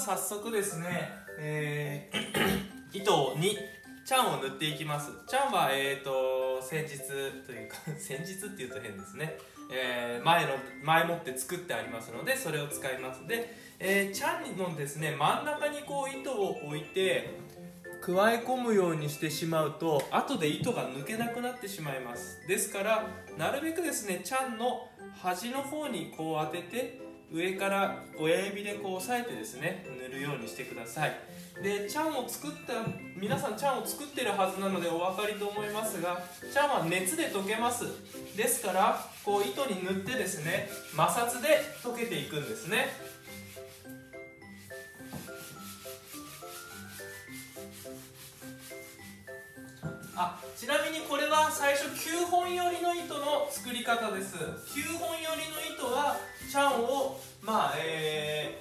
早速ですね、えー、糸にチャンを塗っていきます。チャンはえーと先日というか 先日っていうと変ですね、えー、前の前もって作ってありますのでそれを使います。で、えー、チャンのですね真ん中にこう糸を置いて加え込むようにしてしまうと後で糸が抜けなくなってしまいます。ですからなるべくですねチャンの端の方にこう当てて上から親指でこう押さえてですね塗るようにしてください。でチャンを作った皆さんチャンを作ってるはずなのでお分かりと思いますがチャンは熱で溶けます。ですからこう糸に塗ってですね摩擦で溶けていくんですね。あちなみにこれは最初9本寄りの糸の作り方です。9本寄りの糸はチャンをまあえ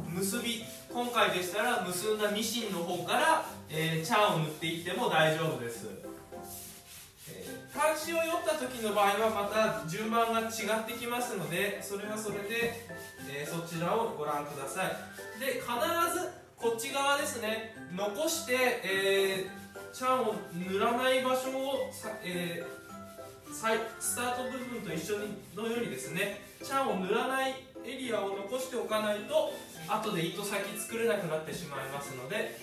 ー、結び今回でしたら結んだミシンの方から、えー、チャンを塗っていっても大丈夫です、えー、端子を寄った時の場合はまた順番が違ってきますのでそれはそれで、えー、そちらをご覧ください。で必ずこっち側ですね。残して、えーチャンを塗らない場所をさ、えー、スタート部分と一緒にのようにですねチャンを塗らないエリアを残しておかないと後で糸先作れなくなってしまいますので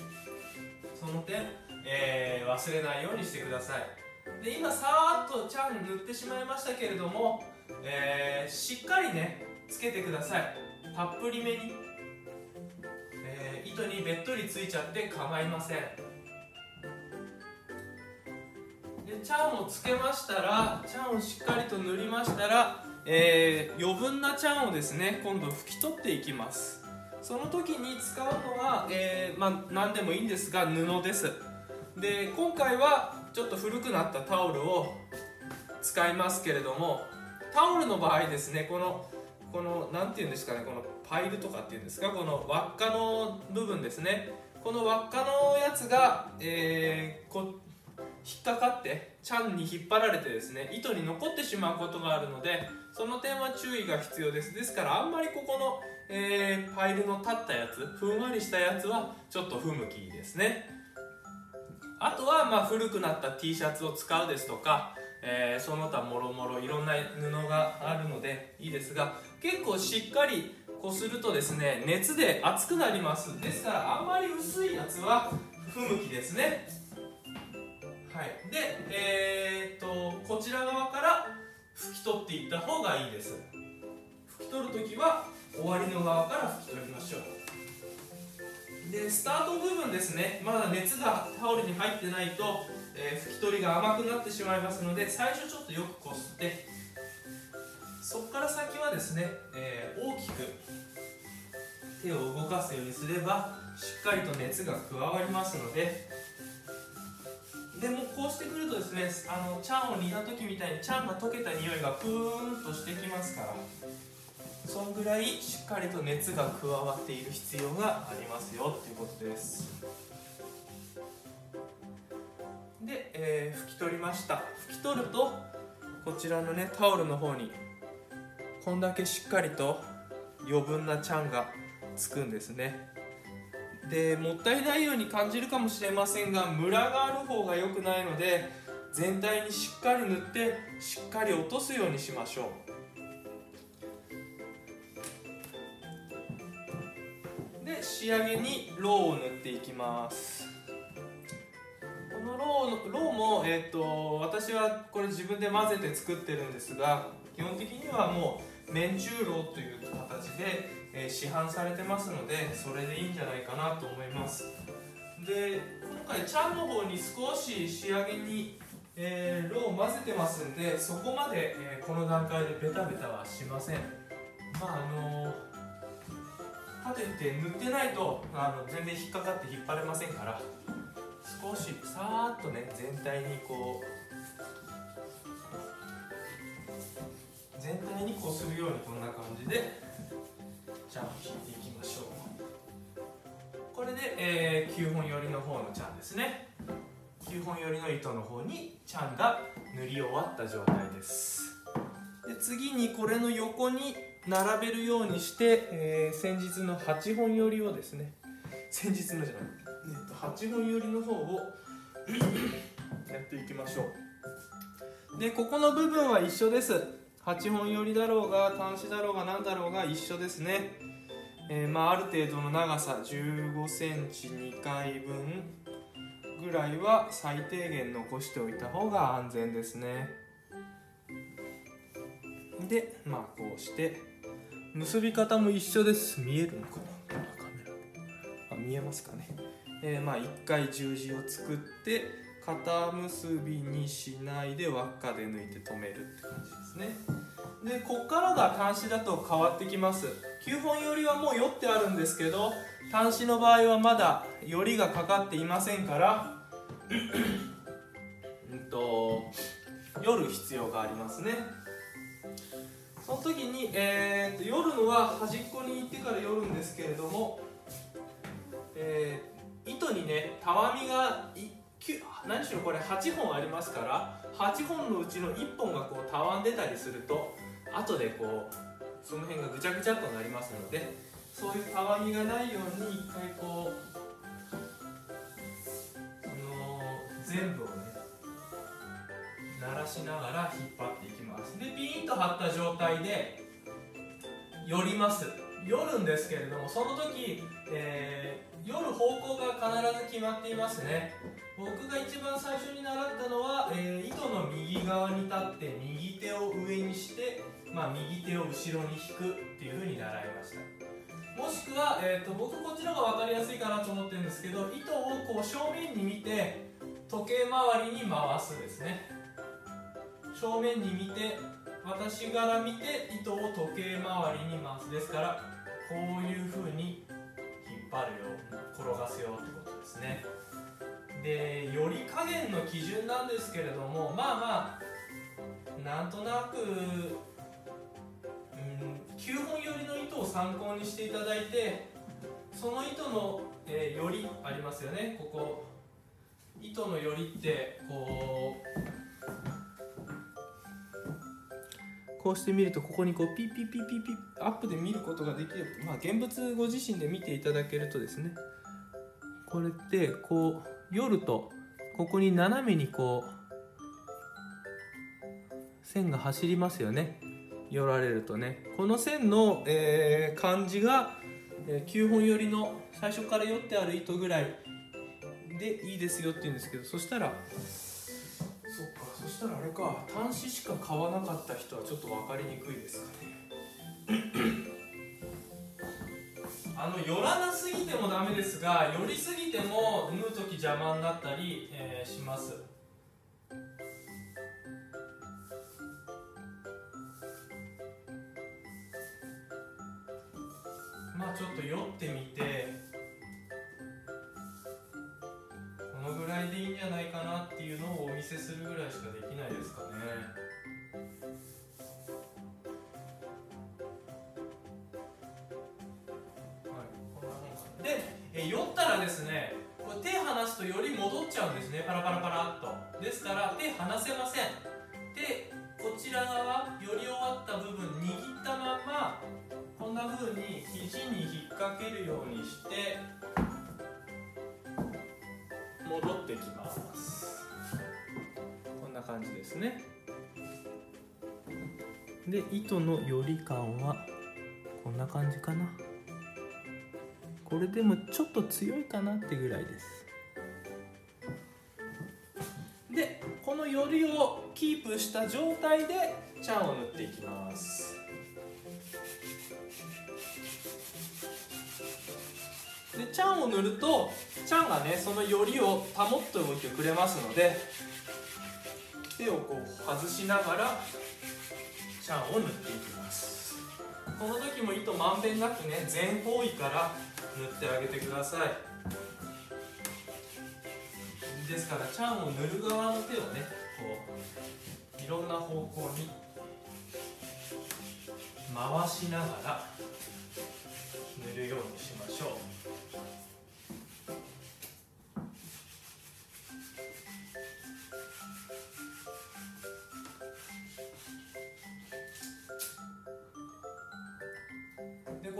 その点、えー、忘れないようにしてください。で今さーっとチャン塗ってしまいましたけれども、えー、しっかりねつけてください。たっぷりめに、えー、糸にべっとりついちゃって構いません。チャンをつけましたらチャンをしっかりと塗りましたら、えー、余分なチャンをですね今度拭き取っていきます。その時に使うのは、えー、まあ、何でもいいんですが布です。で今回はちょっと古くなったタオルを使いますけれどもタオルの場合ですねこのこの何て言うんですかねこのパイルとかっていうんですかこの輪っかの部分ですね。この輪っかのやつが、えー、こ引っかかってチャンに引っ張られてですね糸に残ってしまうことがあるのでその点は注意が必要です。ですからあんまりここの、えー、パイルの立ったやつふんわりしたやつはちょっと不向きですね。あとはまあ古くなった T シャツを使うですとか、えー、その他もろもろいろんな布があるのでいいですが結構しっかりこするとですね熱で熱くなります。ですからあんまり薄いやつは不向きですね。はい。でえー、っとこちら側から拭き取っていった方がいいです。拭き取る時は終わりの側から拭き取りましょう。でスタート部分ですね。まだ熱がタオルに入ってないと、えー、拭き取りが甘くなってしまいますので最初ちょっとよくこすってそこから先はですね、えー、大きく手を動かすようにすればしっかりと熱が加わりますのででもこうしてくるとですねあのチャンを煮た時みたいにチャンが溶けた匂いがプーンとしてきますからそんぐらいしっかりと熱が加わっている必要がありますよっていうことです。で、えー、拭き取りました。拭き取るとこちらのねタオルの方にこんだけしっかりと余分なチャンがつくんですね。でもったいないように感じるかもしれませんがムラがある方が良くないので全体にしっかり塗ってしっかり落とすようにしましょう。で仕上げにローを塗っていきます。このローのローも、えーと、私はこれ自分で混ぜて作ってるんですが基本的にはもう麺中ローという形でえー、市販されてますのでそれでいいんじゃないかなと思います。で今回チャンの方に少し仕上げに、えー、ローを混ぜてますんでそこまで、えー、この段階でベタベタはしません。まああの立てて塗ってないとあの全然引っかかって引っ張れませんから少しさーっとね全体にこう全体にこうするようにこんな感じでチャンを引いていきましょう。これで、えー、9本寄りの方のチャンですね。9本寄りの糸の方にチャンが塗り終わった状態です。で次にこれの横に並べるようにして、えー先日の8本寄りをですね。先日のじゃない、えーと8本寄りの方を やっていきましょう。でここの部分は一緒です。8本寄りだろうが端子だろうが何だろうが一緒ですね、えーまあ、ある程度の長さ1 5センチ2回分ぐらいは最低限残しておいた方が安全ですね。でまあこうして結び方も一緒です。見えるのかな？カメラ。あ見えますかね、えーまあ1回十字を作って肩結びにしないで輪っかで抜いて留めるって感じですね。でこっからが端子だと変わってきます。9本よりはもうよってあるんですけど端子の場合はまだよりがかかっていませんからうんとよる必要がありますね。その時に、えー、と夜のは端っこに行ってから寄るんですけれども、えー糸にねたわみが何しろこれ8本ありますから8本のうちの1本がこうたわんでたりすると後でこうその辺がぐちゃぐちゃっとなりますのでそういうたわみがないように一回こうその全部をね鳴らしながら引っ張っていきます。でピーンと張った状態で寄ります。寄るんですけれどもその時、えー、寄る方向が必ず決まっていますね。僕が一番最初に習ったのは、えー右側に立って右手を上にして、まあ、右手を後ろに引くっていう風に習いました。もしくは、えー、と僕こっちの方が分かりやすいかなと思ってるんですけど糸をこう正面に見て時計回りに回すですね。正面に見て私から見て糸を時計回りに回す。ですからこういう風に引っ張るよ転がすよってことですね。でより加減の基準なんですけれどもまあまあなんとなく、うん、9本寄りの糸を参考にしていただいてその糸の、えー、よりありますよね。ここ糸のよりってこうこうして見るとここにこうピッピッピッピッピッアップで見ることができる。まあ現物ご自身で見ていただけるとですね。これってこう夜とここに斜めにこう線が走りますよね。寄られるとね。この線の、えー感じが、えー9本寄りの最初から寄ってある糸ぐらいでいいですよって言うんですけどそしたらそっかそしたらあれか。端子しか買わなかった人はちょっと分かりにくいですかね。の寄らなすぎてもダメですが寄りすぎても産む時邪魔になったり、えーします。え酔ったらですねこれ手離すとより戻っちゃうんですね。パラパラパラっと。ですから手離せません。でこちら側より終わった部分握ったままこんな風に肘に引っ掛けるようにして戻ってきます。こんな感じですね。で糸の寄り感はこんな感じかな。これでもちょっと強いかなってぐらいです。でこのよりをキープした状態でチャンを塗っていきます。でチャンを塗るとチャンがねそのよりを保っておいてくれますので手をこう外しながらチャンを塗っていきます。この時も糸まんべんなくね全方位から塗ってあげてください。ですからチャンを塗る側の手をねこういろんな方向に回しながら塗るようにしましょう。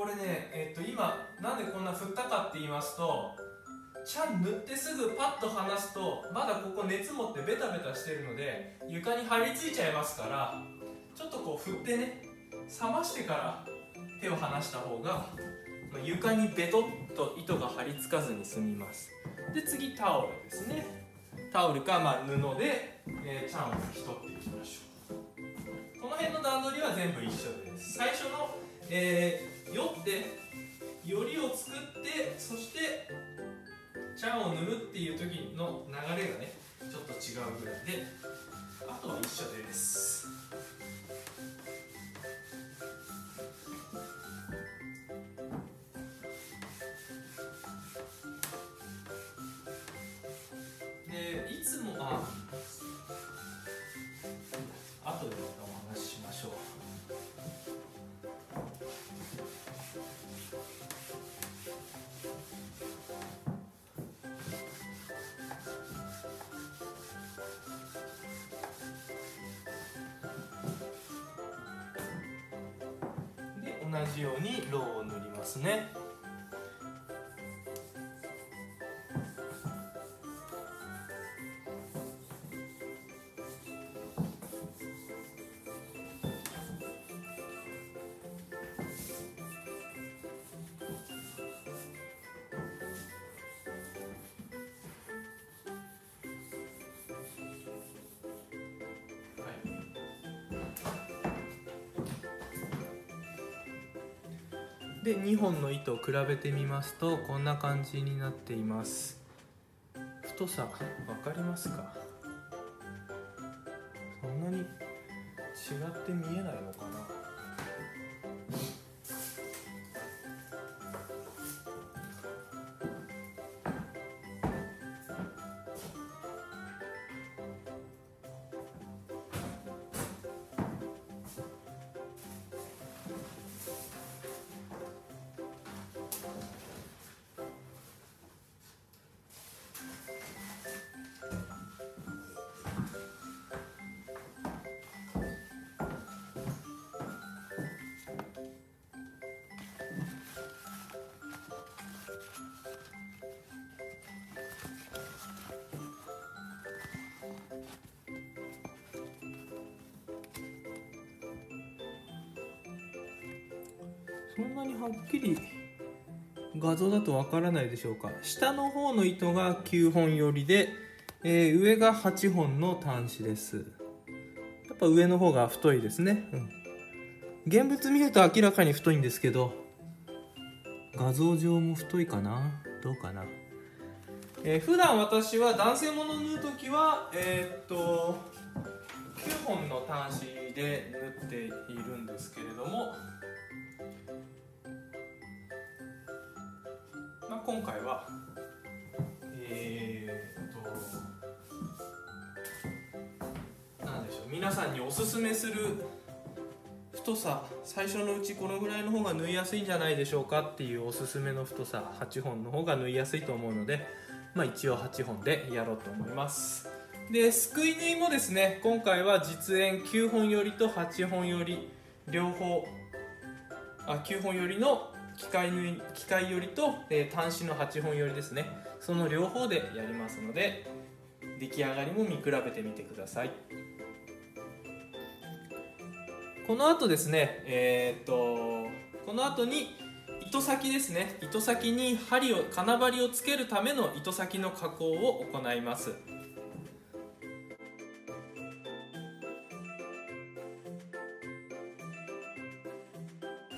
これね、えっと今なんでこんな振ったかって言いますとチャン塗ってすぐパッと離すとまだここ熱持ってベタベタしてるので床に張り付いちゃいますからちょっとこう振ってね冷ましてから手を離した方が床にベトッと糸が張り付かずに済みます。で次タオルですね。タオルかまあ布で、えーチャンを拭き取っていきましょう。この辺の段取りは全部一緒です。最初の、えー、よってよりを作ってそしてチャンを塗るっていう時の流れがねちょっと違うぐらいであとは一緒です。でいつもあ同じようにローを塗りますね。で2本の糸を比べてみますとこんな感じになっています。太さ分かりますか？そんなにはっきり画像だとわからないでしょうか。下の方の糸が9本寄りで、えー上が8本の端子です。やっぱ上の方が太いですね、うん、現物見ると明らかに太いんですけど画像上も太いかな？どうかな？えー普段私は男性ものを縫う時はえーっと9本の端子で縫っているんですけれども今回はえー、っとなんでしょう皆さんにおすすめする太さ最初のうちこのぐらいの方が縫いやすいんじゃないでしょうかっていうおすすめの太さ8本の方が縫いやすいと思うので、まあ、一応8本でやろうと思います。ですくい縫いもですね今回は実演9本よりと8本より両方あ9本よりの機械縫い機械よりと、えー端子の8本よりですね。その両方でやりますので出来上がりも見比べてみてください。この後ですねえーっとこの後に糸先ですね。糸先に針を金針をつけるための糸先の加工を行います。